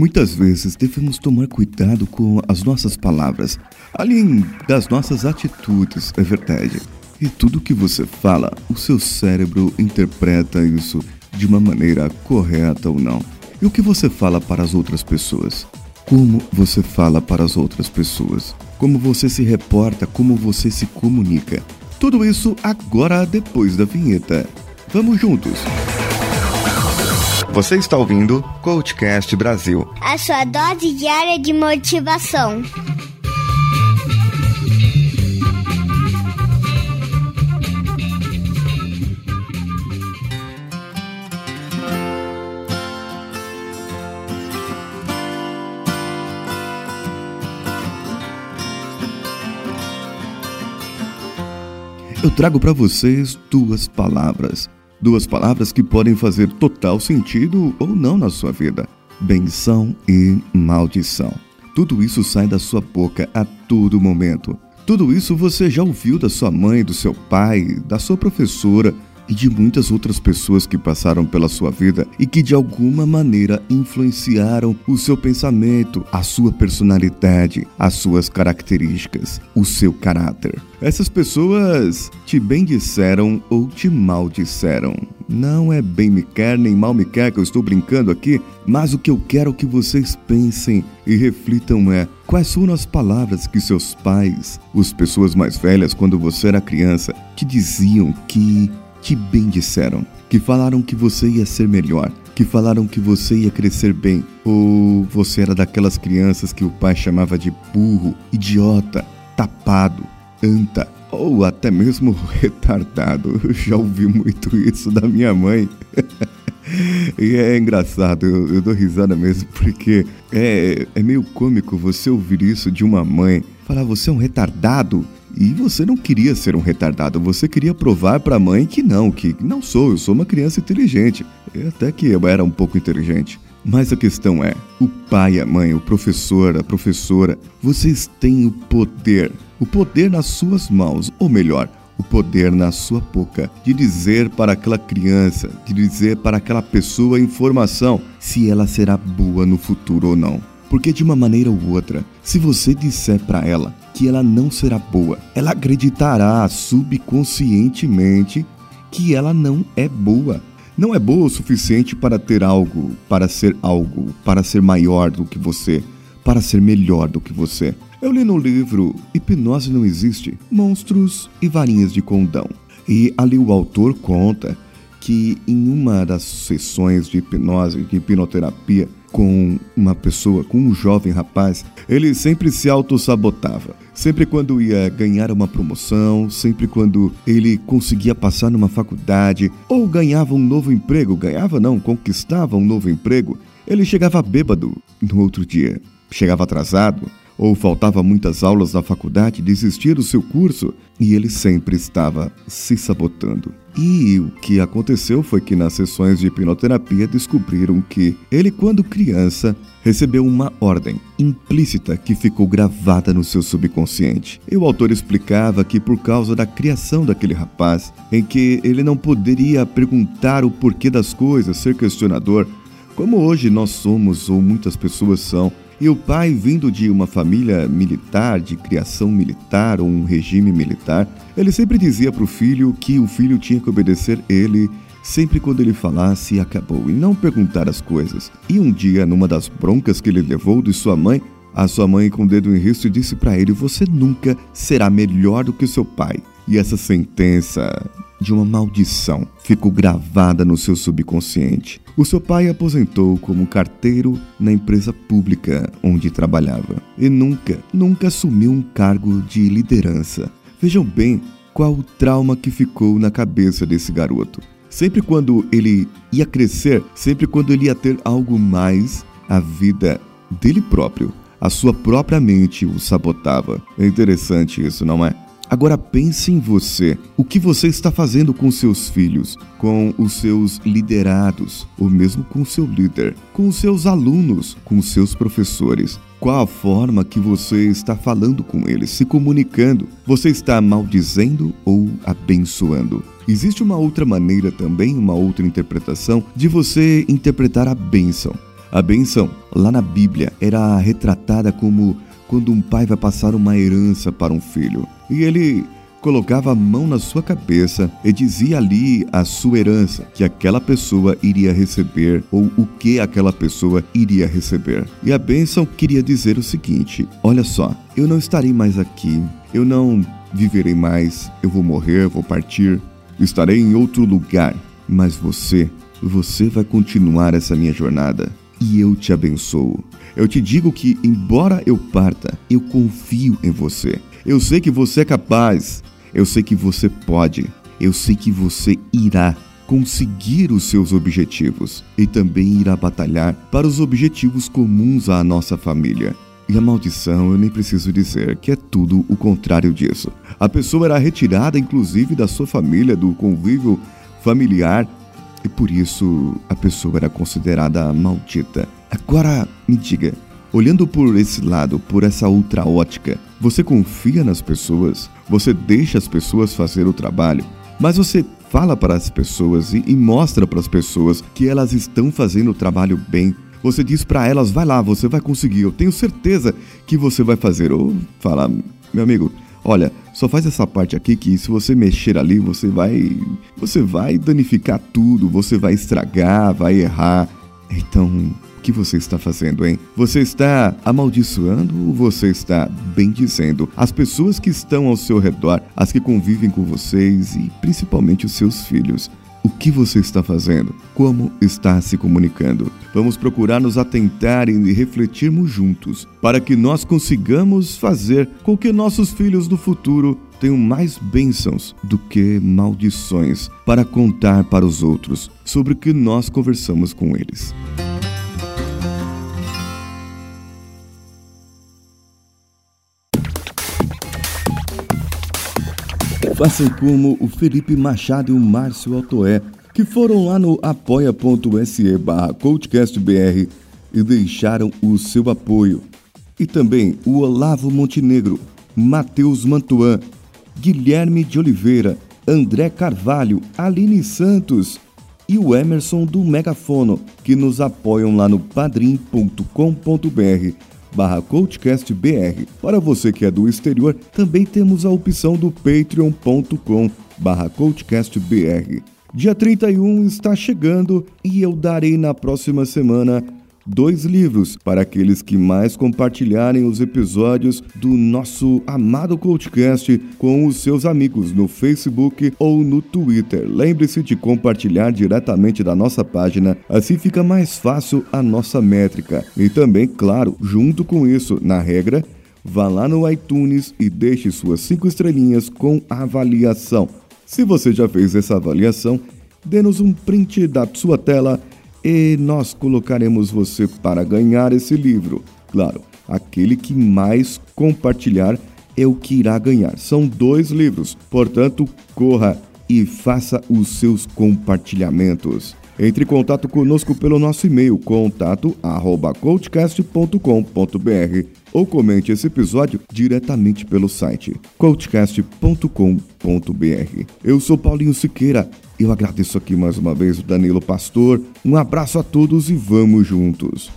Muitas vezes devemos tomar cuidado com as nossas palavras, além das nossas atitudes, é verdade. E tudo que você fala, o seu cérebro interpreta isso de uma maneira correta ou não. E o que você fala para as outras pessoas? Como você fala para as outras pessoas? Como você se reporta? Como você se comunica? Tudo isso agora depois da vinheta. Vamos juntos! Você está ouvindo Coachcast Brasil a sua dose diária de motivação. Eu trago para vocês duas palavras. Duas palavras que podem fazer total sentido ou não na sua vida: benção e maldição. Tudo isso sai da sua boca a todo momento. Tudo isso você já ouviu da sua mãe, do seu pai, da sua professora, e de muitas outras pessoas que passaram pela sua vida e que de alguma maneira influenciaram o seu pensamento, a sua personalidade, as suas características, o seu caráter. Essas pessoas te bem disseram ou te mal disseram. Não é bem me quer nem mal me quer que eu estou brincando aqui, mas o que eu quero que vocês pensem e reflitam é quais foram as palavras que seus pais, as pessoas mais velhas quando você era criança, te diziam que te bem disseram, que falaram que você ia ser melhor, que falaram que você ia crescer bem, ou você era daquelas crianças que o pai chamava de burro, idiota, tapado, anta, ou até mesmo retardado. Eu já ouvi muito isso da minha mãe. e é engraçado, eu, eu, dou risada mesmo, porque é, é meio cômico você ouvir isso de uma mãe. Falar, você é um retardado? E você não queria ser um retardado, você queria provar para a mãe que não, que não sou, eu sou uma criança inteligente. Até que eu era um pouco inteligente. Mas a questão é: o pai, a mãe, o professor, a professora, vocês têm o poder, o poder nas suas mãos, ou melhor, o poder na sua boca, de dizer para aquela criança, de dizer para aquela pessoa informação se ela será boa no futuro ou não. Porque de uma maneira ou outra, se você disser para ela que ela não será boa, ela acreditará subconscientemente que ela não é boa. Não é boa o suficiente para ter algo, para ser algo, para ser maior do que você, para ser melhor do que você. Eu li no livro Hipnose Não Existe: Monstros e Varinhas de Condão. E ali o autor conta que em uma das sessões de hipnose, de hipnoterapia, com uma pessoa, com um jovem rapaz, ele sempre se auto-sabotava. Sempre quando ia ganhar uma promoção, sempre quando ele conseguia passar numa faculdade ou ganhava um novo emprego, ganhava não, conquistava um novo emprego, ele chegava bêbado no outro dia, chegava atrasado, ou faltava muitas aulas na faculdade, desistia do seu curso e ele sempre estava se sabotando. E o que aconteceu foi que nas sessões de hipnoterapia descobriram que ele, quando criança, recebeu uma ordem implícita que ficou gravada no seu subconsciente. E o autor explicava que por causa da criação daquele rapaz, em que ele não poderia perguntar o porquê das coisas, ser questionador, como hoje nós somos ou muitas pessoas são, e o pai, vindo de uma família militar, de criação militar ou um regime militar, ele sempre dizia para o filho que o filho tinha que obedecer ele sempre quando ele falasse acabou, e não perguntar as coisas. E um dia, numa das broncas que ele levou de sua mãe, a sua mãe, com o dedo em risco, disse para ele: Você nunca será melhor do que seu pai. E essa sentença de uma maldição ficou gravada no seu subconsciente. O seu pai aposentou como carteiro na empresa pública onde trabalhava e nunca, nunca assumiu um cargo de liderança. Vejam bem qual o trauma que ficou na cabeça desse garoto. Sempre quando ele ia crescer, sempre quando ele ia ter algo mais, a vida dele próprio, a sua própria mente o sabotava. É interessante isso, não é? Agora pense em você. O que você está fazendo com seus filhos, com os seus liderados, ou mesmo com seu líder, com os seus alunos, com os seus professores? Qual a forma que você está falando com eles, se comunicando? Você está maldizendo ou abençoando? Existe uma outra maneira também, uma outra interpretação de você interpretar a bênção. A bênção, lá na Bíblia, era retratada como quando um pai vai passar uma herança para um filho. E ele colocava a mão na sua cabeça e dizia ali a sua herança, que aquela pessoa iria receber ou o que aquela pessoa iria receber. E a bênção queria dizer o seguinte: olha só, eu não estarei mais aqui, eu não viverei mais, eu vou morrer, vou partir, estarei em outro lugar, mas você, você vai continuar essa minha jornada e eu te abençoo. Eu te digo que, embora eu parta, eu confio em você. Eu sei que você é capaz, eu sei que você pode, eu sei que você irá conseguir os seus objetivos e também irá batalhar para os objetivos comuns à nossa família. E a maldição, eu nem preciso dizer que é tudo o contrário disso. A pessoa era retirada, inclusive, da sua família, do convívio familiar, e por isso a pessoa era considerada maldita. Agora, me diga, olhando por esse lado, por essa outra ótica, você confia nas pessoas? Você deixa as pessoas fazer o trabalho? Mas você fala para as pessoas e, e mostra para as pessoas que elas estão fazendo o trabalho bem. Você diz para elas, vai lá, você vai conseguir, eu tenho certeza que você vai fazer. Ou fala, meu amigo, olha, só faz essa parte aqui que se você mexer ali, você vai você vai danificar tudo, você vai estragar, vai errar. Então, o que você está fazendo, hein? Você está amaldiçoando ou você está bendizendo as pessoas que estão ao seu redor, as que convivem com vocês e principalmente os seus filhos? O que você está fazendo? Como está se comunicando? Vamos procurar nos atentar e refletirmos juntos para que nós consigamos fazer com que nossos filhos do futuro tenham mais bênçãos do que maldições para contar para os outros sobre o que nós conversamos com eles. Façam como o Felipe Machado e o Márcio Altoé, que foram lá no apoia.se barra coachcastbr e deixaram o seu apoio. E também o Olavo Montenegro, Matheus Mantuan, Guilherme de Oliveira, André Carvalho, Aline Santos e o Emerson do Megafono, que nos apoiam lá no padrim.com.br barra coachcastbr. Para você que é do exterior, também temos a opção do patreon.com barra coachcastbr. Dia 31 está chegando e eu darei na próxima semana dois livros para aqueles que mais compartilharem os episódios do nosso amado Coachcast com os seus amigos no Facebook ou no Twitter. Lembre-se de compartilhar diretamente da nossa página, assim fica mais fácil a nossa métrica. E também, claro, junto com isso, na regra, vá lá no iTunes e deixe suas cinco estrelinhas com avaliação. Se você já fez essa avaliação, dê-nos um print da sua tela e nós colocaremos você para ganhar esse livro. Claro, aquele que mais compartilhar é o que irá ganhar. São dois livros, portanto, corra e faça os seus compartilhamentos. Entre em contato conosco pelo nosso e-mail contato@coachcast.com.br ou comente esse episódio diretamente pelo site coachcast.com.br. Eu sou Paulinho Siqueira eu agradeço aqui mais uma vez o Danilo Pastor. Um abraço a todos e vamos juntos.